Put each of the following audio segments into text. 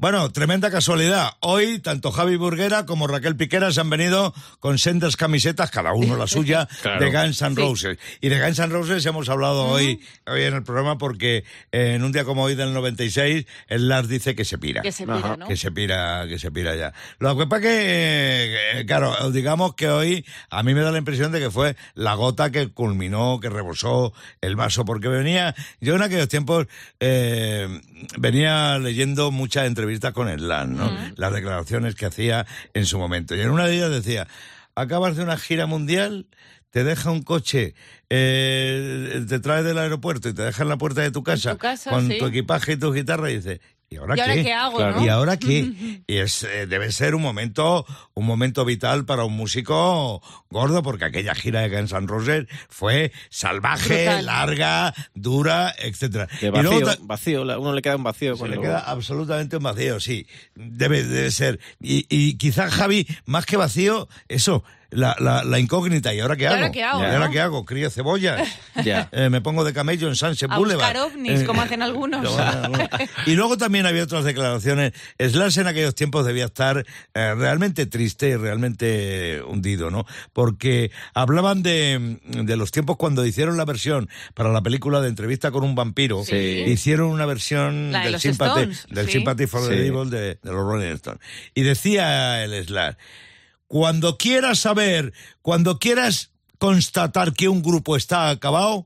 Bueno, tremenda casualidad. Hoy tanto Javi Burguera como Raquel Piquera se han venido con sendas camisetas, cada uno la suya, Claro. de Guns N' Roses. Y de Guns N' Roses hemos hablado hoy, hoy en el programa porque eh, en un día como hoy del 96, el Lars dice que se pira. Que se pira, ¿no? Que se pira, que se pira ya. Lo que pasa que, eh, claro, digamos que hoy a mí me da la impresión de que fue la gota que culminó, que rebosó el vaso, porque venía, yo en aquellos tiempos eh, venía leyendo muchas entrevistas con Erland, ¿no? Las declaraciones que hacía en su momento. Y en una de ellas decía, acabas de una gira mundial, te deja un coche, eh, te trae del aeropuerto y te deja en la puerta de tu casa, tu casa, con sí. tu equipaje y tu guitarra y dice, ¿y ahora ¿Y qué? ahora qué hago, Claro. no? ¿Y ahora qué? Y es, eh, debe ser un momento, un momento vital para un músico gordo, porque aquella gira de Guns N' Roses fue salvaje, Brutal. larga, dura, etcétera. Que Y vacío, luego vacío, uno le queda un vacío. se le queda absolutamente un vacío, sí. Debe, debe ser. Y, y quizás, Javi, más que vacío, eso, la, la, la incógnita. ¿Y ahora qué ¿Y hago? ahora qué hago, ¿Y ahora no? qué hago? ¿Crío cebollas? Ya. Eh, ¿Me pongo de camello en Sunset A Boulevard? buscar ovnis, Eh, como hacen algunos. y luego también había otras declaraciones. Slash en aquellos tiempos debía estar eh, realmente triste y realmente hundido, ¿no? Porque hablaban de, de los tiempos cuando hicieron la versión para la película de entrevista con un vampiro. Sí. Hicieron una versión La de del, los Sympathy, Stones, del sí. Sympathy for the Sí. Devil de, de los Rolling Stones. Y decía el Slash, cuando quieras saber, cuando quieras constatar que un grupo está acabado,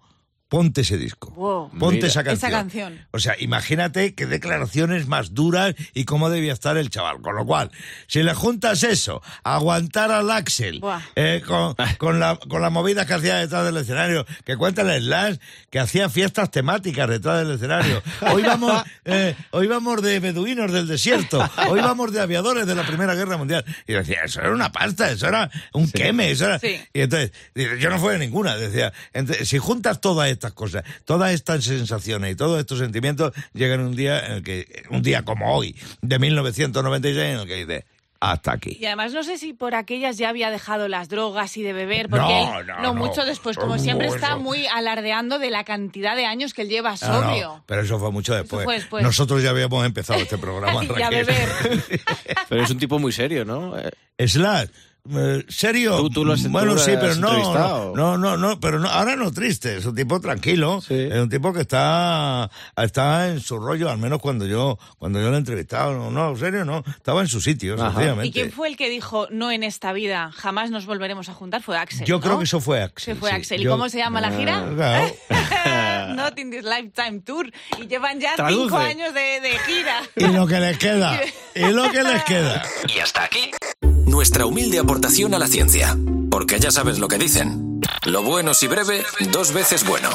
ponte ese disco. Wow. Ponte Mira. esa canción. Esa canción. O sea, imagínate qué declaraciones más duras y cómo debía estar el chaval. Con lo cual, si le juntas eso, aguantar al Axel, eh, con, con la, con la movida que hacía detrás del escenario, que cuenta el Slash, que hacía fiestas temáticas detrás del escenario. Hoy vamos, eh, hoy vamos de beduinos del desierto, hoy vamos de aviadores de la Primera Guerra Mundial. Y decía, eso era una pasta, eso era un queme, eso era... Sí. Y entonces, yo no fui a ninguna, decía, si juntas todas estas cosas, todas estas sensaciones y todos estos sentimientos, llegan un día en el que, un día como hoy, de 1996, en el que dice, hasta aquí. Y además no sé si por aquellas ya había dejado las drogas y de beber, No, porque él, no, no. mucho después, como siempre eso- está muy alardeando de la cantidad de años que él lleva Ah, no, sobrio. pero eso fue mucho después. fue después. Nosotros ya habíamos empezado este programa. Y a beber. Pero es un tipo muy serio, ¿no? Slash, eh, ¿serio? Tú- tú lo has- bueno, tú sí, pero no, no, no, no, pero no, ahora no triste, es un tipo tranquilo, Sí. es un tipo que está, está en su rollo, al menos cuando yo, cuando yo lo he entrevistado, no, no, en serio, no, estaba en su sitio, Ajá. sencillamente. ¿Y quién fue el que dijo, no en esta vida, jamás nos volveremos a juntar? Fue Axel. Yo ¿no? creo que eso fue Axel. Que fue sí. Axel. ¿Y Yo- cómo se llama la gira? Claro. Not in this lifetime tour. Y llevan ya Traduce. cinco años de, de gira. Y lo que les queda, y lo que les queda. Y hasta aquí nuestra humilde aportación a la ciencia. Porque ya sabes lo que dicen. Lo bueno si breve, dos veces bueno.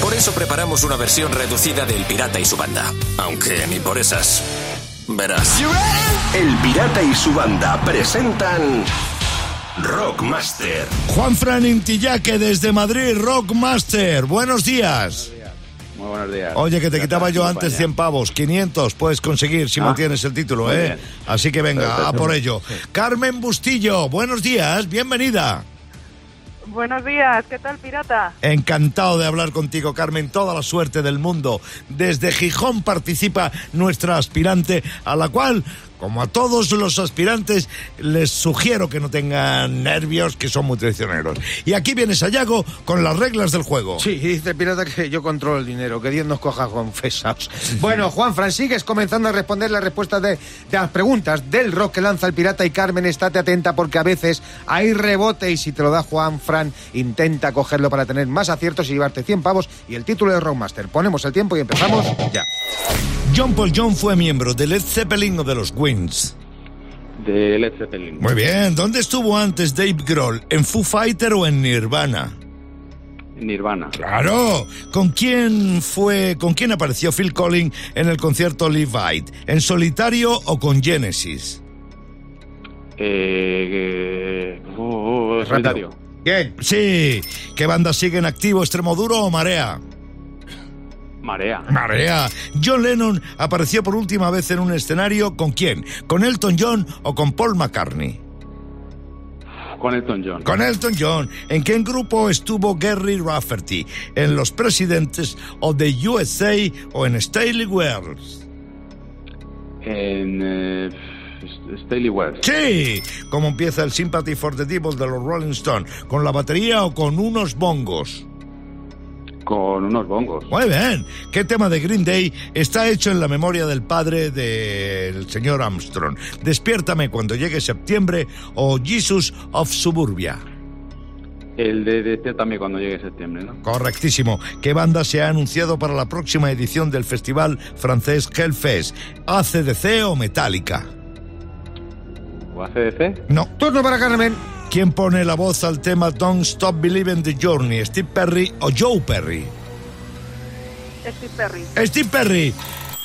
Por eso preparamos una versión reducida del Pirata y su banda. Aunque ni por esas. Verás. El Pirata y su banda presentan Rockmaster. Juan Fran Intillaque desde Madrid, Rockmaster, buenos días. Muy buenos días. Oye, que te quitaba yo antes vaya. 100 pavos, 500 puedes conseguir si Ah, mantienes el título, ¿eh? bien. Así que venga, Perfecto. a por ello. Carmen Bustillo, buenos días, bienvenida. Buenos días, ¿qué tal, pirata? Encantado de hablar contigo, Carmen. Toda la suerte del mundo. Desde Gijón participa nuestra aspirante, a la cual, como a todos los aspirantes, les sugiero que no tengan nervios, que son muy traicioneros. Y aquí viene Sayago con las reglas del juego. Sí, dice el pirata que yo controlo el dinero, que Dios nos coja confesados. Bueno, Juan Fran, sigues comenzando a responder las respuestas de, de las preguntas del rock que lanza el pirata y Carmen, estate atenta porque a veces hay rebote y si te lo da Juan Fran, intenta cogerlo para tener más aciertos y llevarte 100 pavos y el título de Rockmaster. Ponemos el tiempo y empezamos ya. John Paul John fue miembro de Led Zeppelin o de los Wings. De Led Zeppelin. Muy bien. ¿Dónde estuvo antes Dave Grohl? ¿En Foo Fighter o en Nirvana? Nirvana. Claro. ¿Con quién fue, con quién apareció Phil Collins en el concierto Live Aid? ¿En solitario o con Genesis? Eh, eh, oh, oh, solitario. Bien. Sí. ¿Qué banda sigue en activo, Extremoduro o Marea? Marea. Marea. John Lennon apareció por última vez en un escenario ¿con quién? ¿Con Elton John o con Paul McCartney? Con Elton John. Con Elton John. ¿En qué grupo estuvo Gary Rafferty? ¿En Los Presidentes o de USA o en Staley Wells? En eh, Staley West. Sí, como empieza el Sympathy for the Devil de los Rolling Stones, con la batería o con unos bongos. Con unos bongos. Muy bien. ¿Qué tema de Green Day está hecho en la memoria del padre del señor Armstrong? Despiértame cuando llegue septiembre o Jesus of Suburbia. El de Despiértame cuando llegue septiembre, ¿no? Correctísimo. ¿Qué banda se ha anunciado para la próxima edición del festival francés Hellfest? ¿ACDC o Metallica? ¿O ACDC? No. Turno para Carmen. ¿Quién pone la voz al tema Don't Stop Believing the Journey? ¿Steve Perry o Joe Perry? Steve Perry. Steve Perry.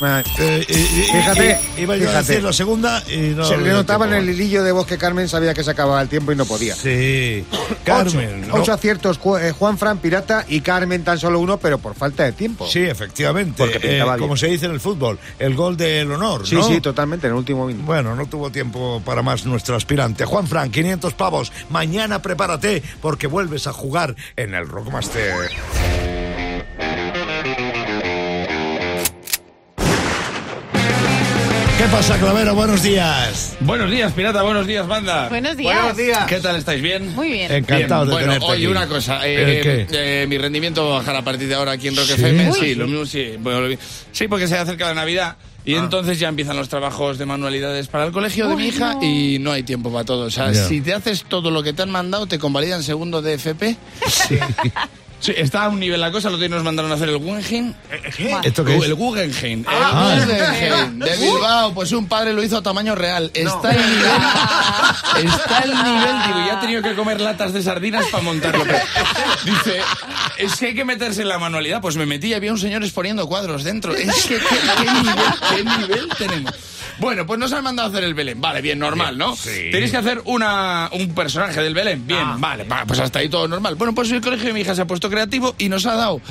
Eh, eh, eh, Fíjate, iba yo a fíjate. decir la segunda y no Se le no notaba en el hilillo de voz que Carmen sabía que se acababa el tiempo y no podía. Sí. Carmen. Ocho, ¿no? ocho aciertos, Ju- Juan Fran Pirata y Carmen tan solo uno, pero por falta de tiempo. Sí, efectivamente. Porque Eh, como se dice en el fútbol, el gol del honor, sí, ¿no? sí, totalmente, en el último minuto. Bueno, no tuvo tiempo para más nuestro aspirante. Juan Fran, 500 pavos. Mañana prepárate porque vuelves a jugar en el Rockmaster. ¿Qué pasa, Clavero? Buenos días. Buenos días, pirata, buenos días, banda. Buenos días. ¿Qué tal estáis? ¿Bien? Muy bien. Encantado Bien, de bueno, tenerte oye, aquí. una cosa. ¿El eh, qué? eh, mi rendimiento va a bajar a partir de ahora aquí en Rock ¿Sí? FM. Uy. Sí, lo mismo sí. Bueno, lo vi- sí, porque se acerca la Navidad. Y entonces ya empiezan los trabajos de manualidades para el colegio de mi hija no. y no hay tiempo para todo. O sea, si te haces todo lo que te han mandado, te convalidan segundo de FP. Sí. está a un nivel la cosa. Lo que nos mandaron a hacer el Guggenheim. ¿Esto qué es? El Guggenheim. Ah. El Guggenheim de Bilbao. Pues un padre lo hizo a tamaño real. Está el nivel. Está el nivel. Digo, ya he tenido que comer latas de sardinas para montarlo. pero- dice, es que hay que meterse en la manualidad. Pues me metí y había un señor exponiendo cuadros dentro. Es que, ¿qué, qué nivel, qué nivel tenemos? Bueno, pues nos han mandado a hacer el Belén. Vale, bien, normal, ¿no? Sí. Tenéis que hacer una, un personaje del Belén. Bien, vale, va, pues hasta ahí todo normal. Bueno, pues el colegio de mi hija se ha puesto creativo y nos ha dado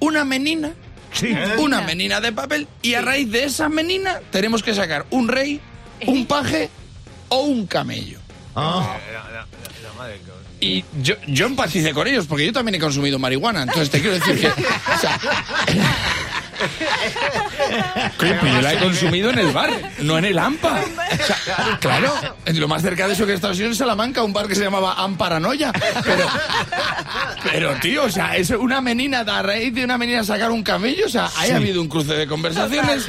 una menina Sí. una menina de papel y a raíz de esa menina tenemos que sacar un rey, un paje o un camello. Ah. Y yo, yo empaticé con ellos porque yo también he consumido marihuana, entonces te quiero decir que... o sea, Pero yo la he consumido en el bar, no en el AMPA. O sea, claro, lo más cerca de eso que he estado en Salamanca, un bar que se llamaba Amparanoia. Pero, pero tío, o sea, es una menina, a raíz de una menina sacar un camello, o sea, ahí ha habido un cruce de conversaciones.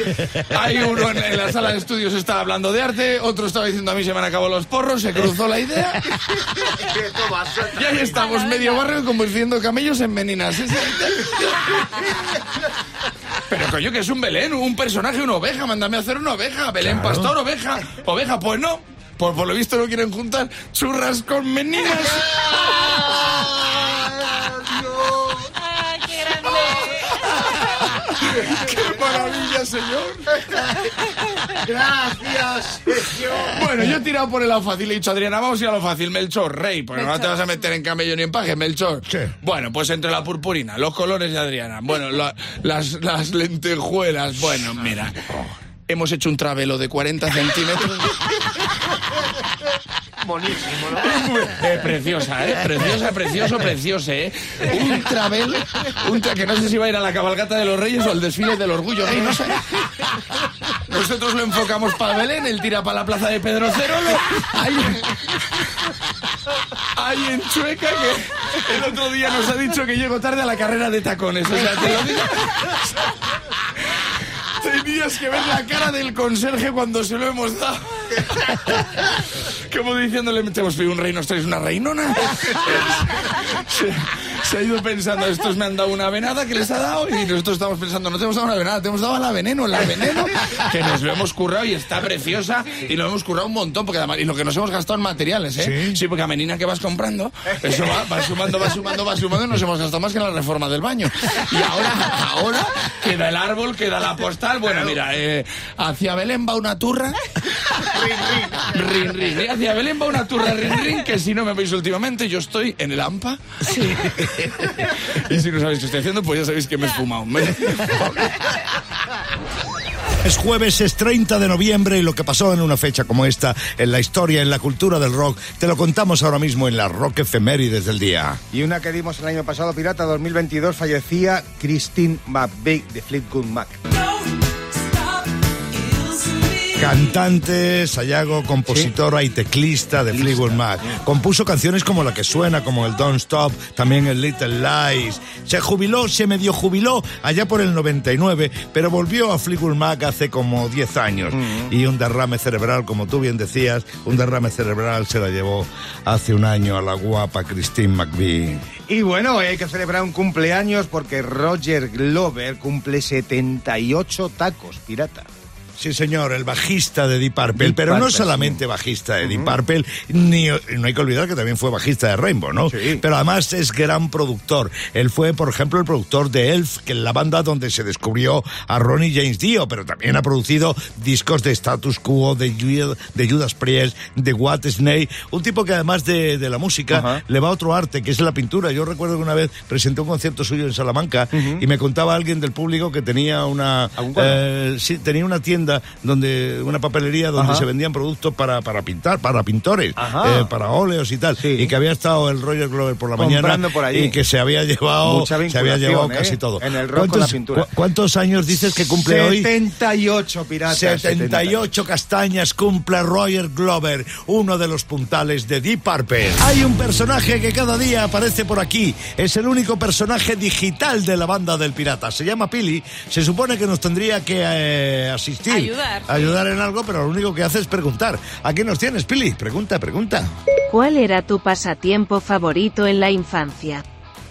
Hay uno en, en la sala de estudios estaba hablando de arte, otro estaba diciendo a mí se me han acabado los porros, se cruzó la idea. Y ahí estamos, medio barrio convirtiendo camellos en meninas. Pero coño, que es un Belén, un personaje, una oveja, mándame a hacer una oveja. Belén, pastor, oveja. Oveja, pues no. Pues por lo visto no quieren juntar churras con meninas. ¡Ay, qué grande! ¡Qué maravilla, señor! Gracias, Bueno, yo he tirado por el lado fácil. He dicho, Adriana, vamos a ir a lo fácil. Melchor, rey. Porque no te vas a meter en camello ni en paje, Melchor. Sí. Bueno, pues entre la purpurina, los colores de Adriana. Bueno, la- las, las lentejuelas. Bueno, mira. Hemos hecho un travelo de 40 centímetros. Eh, preciosa, ¿eh? Preciosa, precioso, precioso, ¿eh? Un travel, un tra- que no sé si va a ir a la cabalgata de los reyes o al desfile del orgullo no sé. Nosotros lo enfocamos para Belén, él tira para la plaza de Pedro Cerolo. Ahí en Chueca, que el otro día nos ha dicho que llego tarde a la carrera de tacones. O sea, te lo digo. Tenías que ver la cara del conserje cuando se lo hemos dado. Como diciéndole, te hemos pedido un rey, nos traes una reinona. Se, ha ido pensando, estos me han dado una venada que les ha dado y nosotros estamos pensando, no te hemos dado una venada, te hemos dado la veneno, la veneno, que nos lo hemos currado y está preciosa y lo hemos currado un montón, porque además, y lo que nos hemos gastado en materiales, ¿eh? Sí, porque a menina que vas comprando, eso va, va sumando, va sumando, va sumando y nos hemos gastado más que en la reforma del baño. Y ahora, ahora queda el árbol, queda la postal, bueno, mira, eh, hacia Belén va una turra. Rin, rin. Y hacia Belén va una turra rin, rin, que si no me veis últimamente, yo estoy en el AMPA. y si no sabéis qué estoy haciendo, pues ya sabéis que me he fumado. Me- Es jueves, es 30 de noviembre y lo que pasó en una fecha como esta, en la historia, en la cultura del rock, te lo contamos ahora mismo en la Rock Efemérides del día. Y una que dimos el año pasado, Pirata 2022, fallecía Christine McVeigh de Fleetwood Mac. Cantante, Sayago, compositora y teclista de Fleetwood Mac. Compuso canciones como la que suena, como el Don't Stop, también el Little Lies. Se jubiló, se medio jubiló allá por el 99, pero volvió a Fleetwood Mac hace como 10 años. Y un derrame cerebral, como tú bien decías, un derrame cerebral se la llevó hace un año a la guapa Christine McVie. Y bueno, hay que celebrar un cumpleaños porque Roger Glover cumple 78 tacos, pirata. Sí, señor, el bajista de Deep Purple, Deep pero no solamente bajista de Deep Purple, ni, no hay que olvidar que también fue bajista de Rainbow, ¿no? Sí. Pero además es gran productor. Él fue, por ejemplo, el productor de Elf, que es la banda donde se descubrió a Ronnie James Dio, pero también ha producido discos de Status Quo, de, de Judas Priest, de What Snake, un tipo que además de, de la música le va a otro arte, que es la pintura. Yo recuerdo que una vez presenté un concierto suyo en Salamanca y me contaba alguien del público que tenía una eh, sí, tenía una tienda donde una papelería donde Ajá. se vendían productos para, para pintar, para pintores, eh, para óleos y tal. Sí. Y que había estado el Roger Glover por la Comprando mañana por allí. y que se había llevado, se había llevado ¿eh? casi todo. En el rock con la pintura. cu- ¿Cuántos años dices que cumple hoy? 78 piratas. 78 castañas cumple Roger Glover, uno de los puntales de Deep Purple. Hay un personaje que cada día aparece por aquí. Es el único personaje digital de la banda del pirata. Se llama Pili. Se supone que nos tendría que eh, asistir. Ayudar, sí. Ayudar en algo, pero lo único que hace es preguntar. ¿A qué nos tienes, Pili? Pregunta, pregunta. ¿Cuál era tu pasatiempo favorito en la infancia?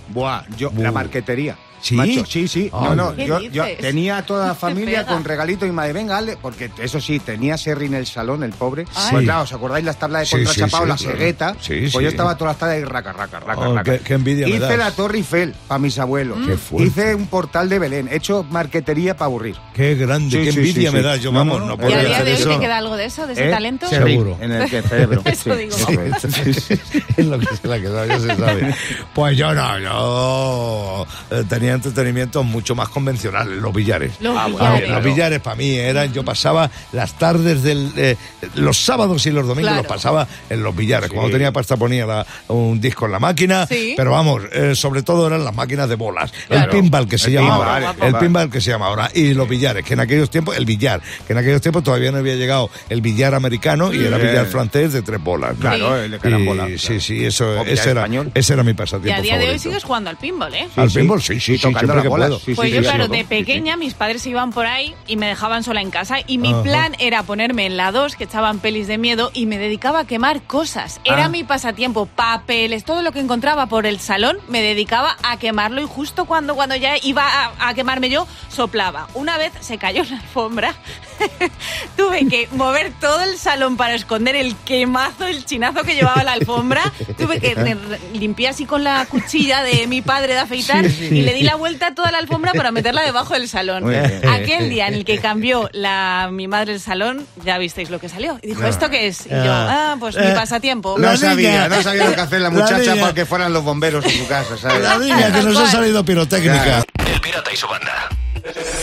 Buah, yo, la marquetería. ¿Sí? Macho, sí, sí. No, no, ¿Qué yo, tenía a toda la familia con regalito y madre, venga, Ale, porque eso sí, tenía Serri en el salón, el pobre. Ay. Pues claro, ¿os acordáis las tablas de Sí, contrachapado, sí, la sí, claro. cegueta? Sí, pues sí. yo estaba todas las tardes ahí raca, raca, raca, Oh, raca. qué- qué envidia me Hice das. la Torre Eiffel para mis abuelos. Qué fuerte. Hice un portal de Belén. He hecho marquetería para aburrir. Qué grande, Sí, qué sí, envidia sí, me sí. da. Yo, No, vamos, no, puedo ¿Y a día de hoy te queda algo de eso, de ese ¿Eh? talento? Seguro. En el que cerebro. Eso sí. digo. es lo que se la quedó, ya se sabe. Pues yo no, yo eh, tenía entretenimientos mucho más convencionales, los billares. Los A billares. ver, los billares para mí eran, yo pasaba las tardes del, eh, los sábados y los domingos Claro. los pasaba en los billares. Cuando tenía pasta ponía la- un disco en la máquina, Sí. pero vamos, eh, sobre todo eran las máquinas de bolas. Claro. El pinball que se El llama pinball, ahora, el pinball que se llama ahora, y los billares, que en aquellos tiempos, el billar, que en aquellos tiempos todavía no había llegado el billar americano y era Bien. billar francés de tres bolas. Claro, el de carambola. Y- claro. Sí, sí, eso, ese era, ese era mi Y pasatiempo a día de hoy sigues jugando al pinball, ¿eh? Al Sí, pinball, sí. sí, sí, Y sí, tocando las bolas, sí, Pues sí, yo, sí, claro, de Sí, sí. pequeña mis padres se iban por ahí y me dejaban sola en casa y mi Ajá. plan era ponerme en la 2 que echaban pelis de miedo y me dedicaba a quemar cosas. Era Ah. mi pasatiempo, papeles, todo lo que encontraba por el salón me dedicaba a quemarlo y justo cuando, cuando ya iba a, a quemarme yo soplaba. Una vez se cayó la alfombra, tuve que mover todo el salón para esconder el quemazo, el chinazo que llevaba la alfombra. Tuve que limpiar así con la cuchilla de mi padre de afeitar Sí, sí. y le di la vuelta a toda la alfombra para meterla debajo del salón. Aquel día en el que cambió la, mi madre el salón, ya visteis lo que salió. Y dijo, ¿esto qué es? Y yo, ah, pues mi Eh, pasatiempo. La No sabía, no sabía lo que hacer la La muchacha niña. para que fueran los bomberos en su casa, ¿sabes? La niña que nos ha cual. salido pirotécnica. Claro. El pirata y su banda.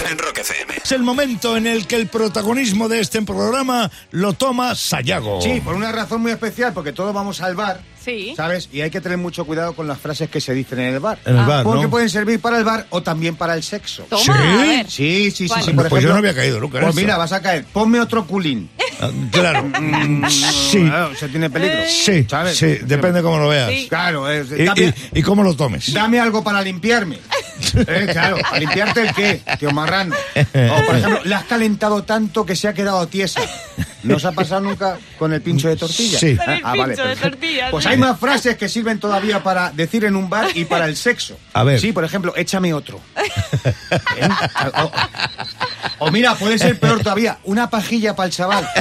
En Rock FM. Es el momento en el que el protagonismo de este programa lo toma Sayago. Sí, por una razón muy especial, porque todos vamos al bar, Sí. ¿sabes? Y hay que tener mucho cuidado con las frases que se dicen en el bar. En el bar, Porque ¿no? pueden servir para el bar o también para el sexo. Toma, ¿Sí? a ver. Sí, sí, sí. Pues Por yo ejemplo, no había caído nunca en Pues eso. mira, vas a caer. Ponme otro culín. Ah, Claro. Mm, sí. Claro, se tiene peligro. Sí, ¿sabes? sí, depende cómo lo veas. Sí. Claro, es, Y, dame, y- y cómo lo tomes. dame algo para limpiarme. Eh, claro, ¿para limpiarte el qué? Tío marrano. O, por ejemplo, la has calentado tanto que se ha quedado tiesa. ¿No os ha pasado nunca con el pincho de tortilla? Sí. Con el Ah, vale, pincho de perfecto. tortilla, Pues sí. hay más frases que sirven todavía para decir en un bar y para el sexo. A ver. Sí, por ejemplo, échame otro. ¿Eh? O, mira, puede ser peor todavía, una pajilla para el chaval.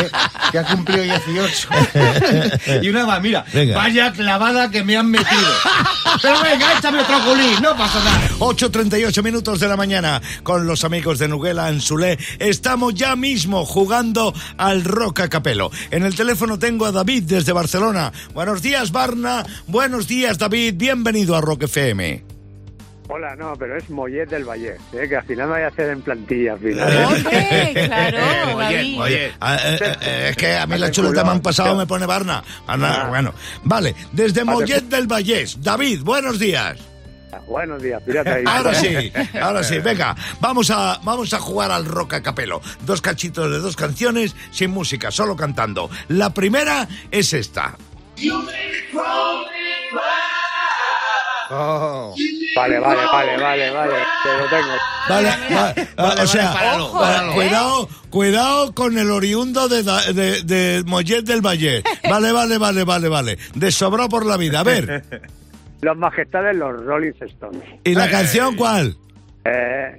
¿Eh? Que ha cumplido 18. y una más, mira, Venga. vaya clavada que me han metido. Pero venga, échame otro culín, no pasa nada. 8.38 minutos de la mañana con los amigos de Nuguela Anzulé. Estamos ya mismo jugando al Rock a Capelo. En el teléfono tengo a David desde Barcelona. Buenos días, Barna. Buenos días, David. Bienvenido a Rock FM. Hola, no, pero es Mollet del Valle, ¿eh? que al final me voy a hacer en plantilla. Al final. Hombre, claro, Oye, David. oye. Ah, eh, eh, eh, es que a mí la Hace chuleta me han pasado, me pone Barna. Barna, Ah. Bueno, vale. Desde Mollet del Vallés. David, buenos días. Buenos días, pirata. Ahora sí, ahora sí. Venga, vamos a, vamos a jugar al rock a capelo. Dos cachitos de dos canciones sin música, solo cantando. La primera es esta. Oh. Vale, vale, vale, vale, vale. Te lo tengo. Vale, va- va- o sea, páralo, páralo. cuidado, cuidado con el oriundo de, de, de Mollet del Valle. Vale, vale, vale, vale, vale. De sobrado por la vida. A ver, Los majestades, los Rolling Stones. ¿y la canción cuál? Eh,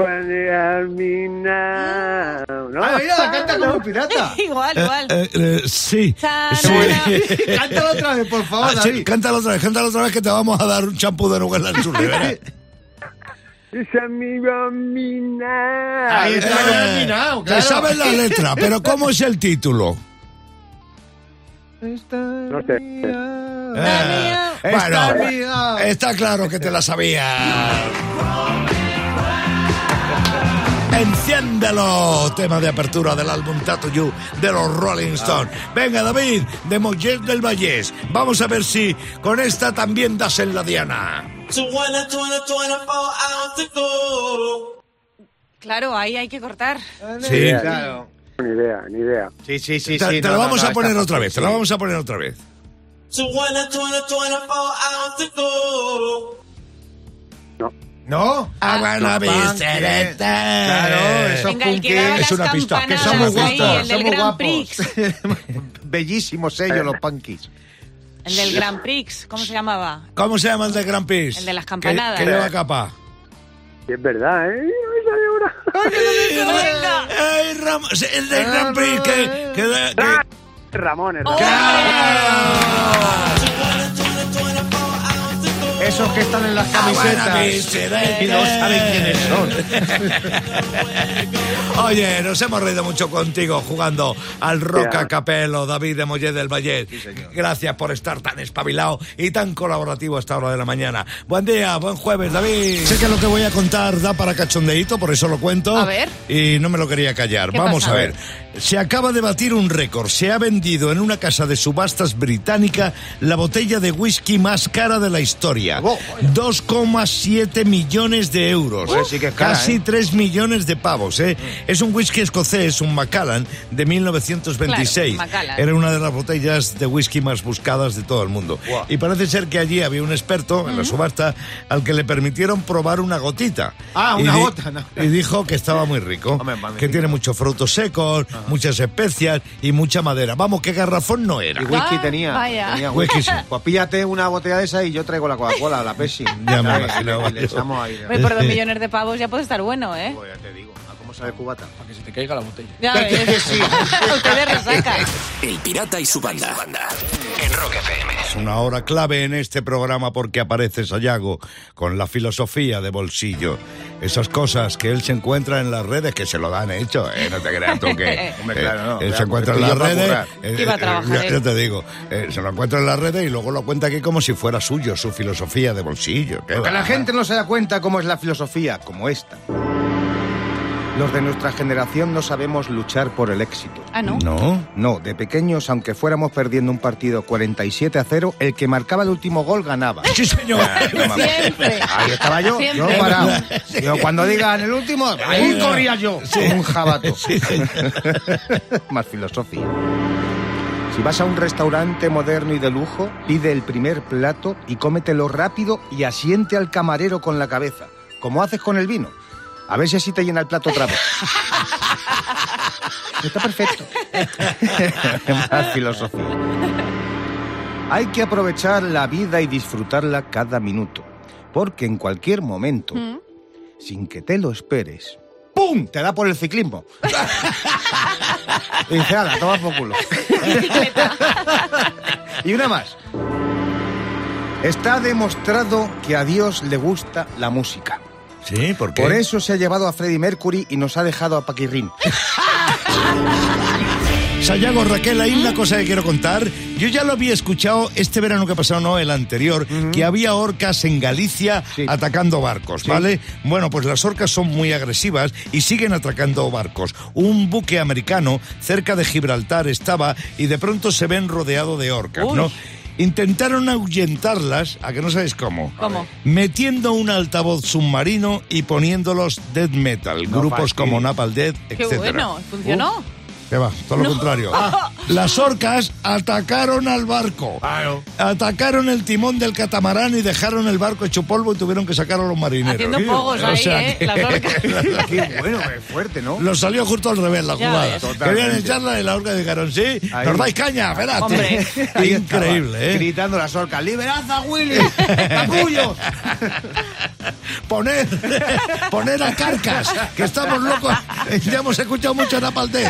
are me now, ¿no? Ah, mira, canta como un pirata. igual, Eh, igual. eh, eh, sí. Cha, sí. na, Cántalo otra vez, por favor, Ah, sí, cántalo otra vez, cántalo otra vez que te vamos a dar un champú de Nugget en su ribera. Dice amigo me now. Ahí está, Eh, terminado, Te claro. sabes la letra, pero ¿cómo es el título? No sé. Eh, Está bueno, mía. está claro que te la sabía. Enciéndelo, tema de apertura del álbum Tattoo You de los Rolling Stones. Venga, David, de Mollet del Vallés. Vamos a ver si con esta también das en la diana. Claro, ahí hay que cortar. Sí, Claro. Ni idea, ni idea. Sí, sí, sí. te, sí, te no, lo no, vamos no, a poner otra fácil, vez, te sí. lo vamos a poner otra vez. ¿No? I wanna be selected. Claro, esos Venga, el que daba punky. las es una pista. Que campanadas son muy ahí, guapos, el del son muy Grand guapos. Prix. Bellísimos ellos, los punkis. El del Grand Prix, ¿cómo se llamaba? ¿Cómo se llama el de Grand Prix? El de las campanadas. Que, lleva capa. Es verdad, ¿eh? Me sale ahora. Venga. ¡Ay, Ram- el de Grand Prix! Que, que, que- Ah, Ramón, el Ramón. Esos que están en las Ah, camisetas y no saben quiénes son. Oye, nos hemos reído mucho contigo jugando al rock Ya. a capelo, David de Mollet del Valle. Gracias por estar tan espabilado y tan colaborativo a esta hora de la mañana. Buen día, buen jueves, David. Sé que lo que voy a contar da para cachondeíto, por eso lo cuento. A ver. Y no me lo quería callar. ¿Qué Vamos pasa? a ver. Se acaba de batir un récord. Se ha vendido en una casa de subastas británica la botella de whisky más cara de la historia. Oh, 2,7 millones de euros. Pues sí que es cara, Casi ¿eh? 3 millones de pavos, ¿eh? Es un whisky escocés, un Macallan, de 1926. Claro, Macallan. Era una de las botellas de whisky más buscadas de todo el mundo. Y parece ser que allí había un experto en la subasta al que le permitieron probar una gotita. Ah, Y una di- gota, no. Y dijo que estaba muy rico, Hombre, que tiene muchos frutos secos, muchas especias y mucha madera. Vamos, que garrafón no era. Y whisky Ah, tenía. vaya. tenía Whisky sí. Pues píllate una botella de esa y yo traigo la Coca-Cola, la Pepsi. Ya me yo. echamos ahí. Hombre, por dos millones de pavos ya puede estar bueno, ¿eh? Pues ya te digo, ¿a cómo sabe cubata? Para que se te caiga la botella. Ya ves. Ustedes resaca. El pirata y su banda. En Rock FM. Es una hora clave en este programa porque aparece Sayago con la filosofía de bolsillo. Esas cosas que él se encuentra en las redes, que se lo dan hecho, ¿eh? No te creas tú que... Hombre, claro, no, Él se encuentra en las redes... eh, Iba a eh, trabajar yo te digo, eh, se lo encuentra en las redes y luego lo cuenta aquí como si fuera suyo, su filosofía de bolsillo. ¿Qué Que la gente no se da cuenta cómo es la filosofía, como esta. Los de nuestra generación no sabemos luchar por el éxito. Ah, ¿no? ¿No? No, de pequeños, aunque fuéramos perdiendo un partido 47 a 0, el que marcaba el último gol ganaba. Sí, señor. Siempre. Ahí estaba yo, Siempre. yo parado. Yo cuando digan el último, ahí corría yo, como un jabato. Más filosofía. Si vas a un restaurante moderno y de lujo, pide el primer plato y cómetelo rápido y asiente al camarero con la cabeza, como haces con el vino. A ver si así te llena el plato otra vez. Está perfecto. Más filosofía. Hay que aprovechar la vida y disfrutarla cada minuto, porque en cualquier momento, sin que te lo esperes, ¡pum! Te da por el ciclismo. y dice, ala, toma por culo. y una más. Está demostrado que a Dios le gusta la música. Sí, ¿por qué? Por eso se ha llevado a Freddie Mercury y nos ha dejado a Paquirrín. Sayago, Raquel, hay una cosa que quiero contar. Yo ya lo había escuchado este verano que pasó, no, el anterior, que había orcas en Galicia Sí. atacando barcos, Sí. ¿vale? Bueno, pues las orcas son muy agresivas y siguen atacando barcos. Un buque americano cerca de Gibraltar estaba y de pronto se ven rodeado de orcas, Uy. ¿no? Intentaron ahuyentarlas, a que no sabéis cómo. ¿Cómo? Metiendo un altavoz submarino y poniéndolos death metal, No grupos como Napalm Death, Qué etc. bueno, funcionó. ¿Qué va? Todo lo contrario. Las orcas atacaron al barco. Claro. Atacaron el timón del catamarán y dejaron el barco hecho polvo y tuvieron que sacar a los marineros. Haciendo pogos O ahí, sea ¿eh? que- Las orcas. Qué bueno, qué fuerte, ¿no? Los salió justo al revés la Ya jugada. Querían echarla y la orca dijeron, sí, Ahí. nos dais caña, espérate. Hombre. Ahí estaba, Increíble, ¿eh? Gritando las orcas, ¡liberad a Willy! ¡Capullos! Poner, poner a carcas, que estamos locos. Ya hemos escuchado mucho Napalm Death.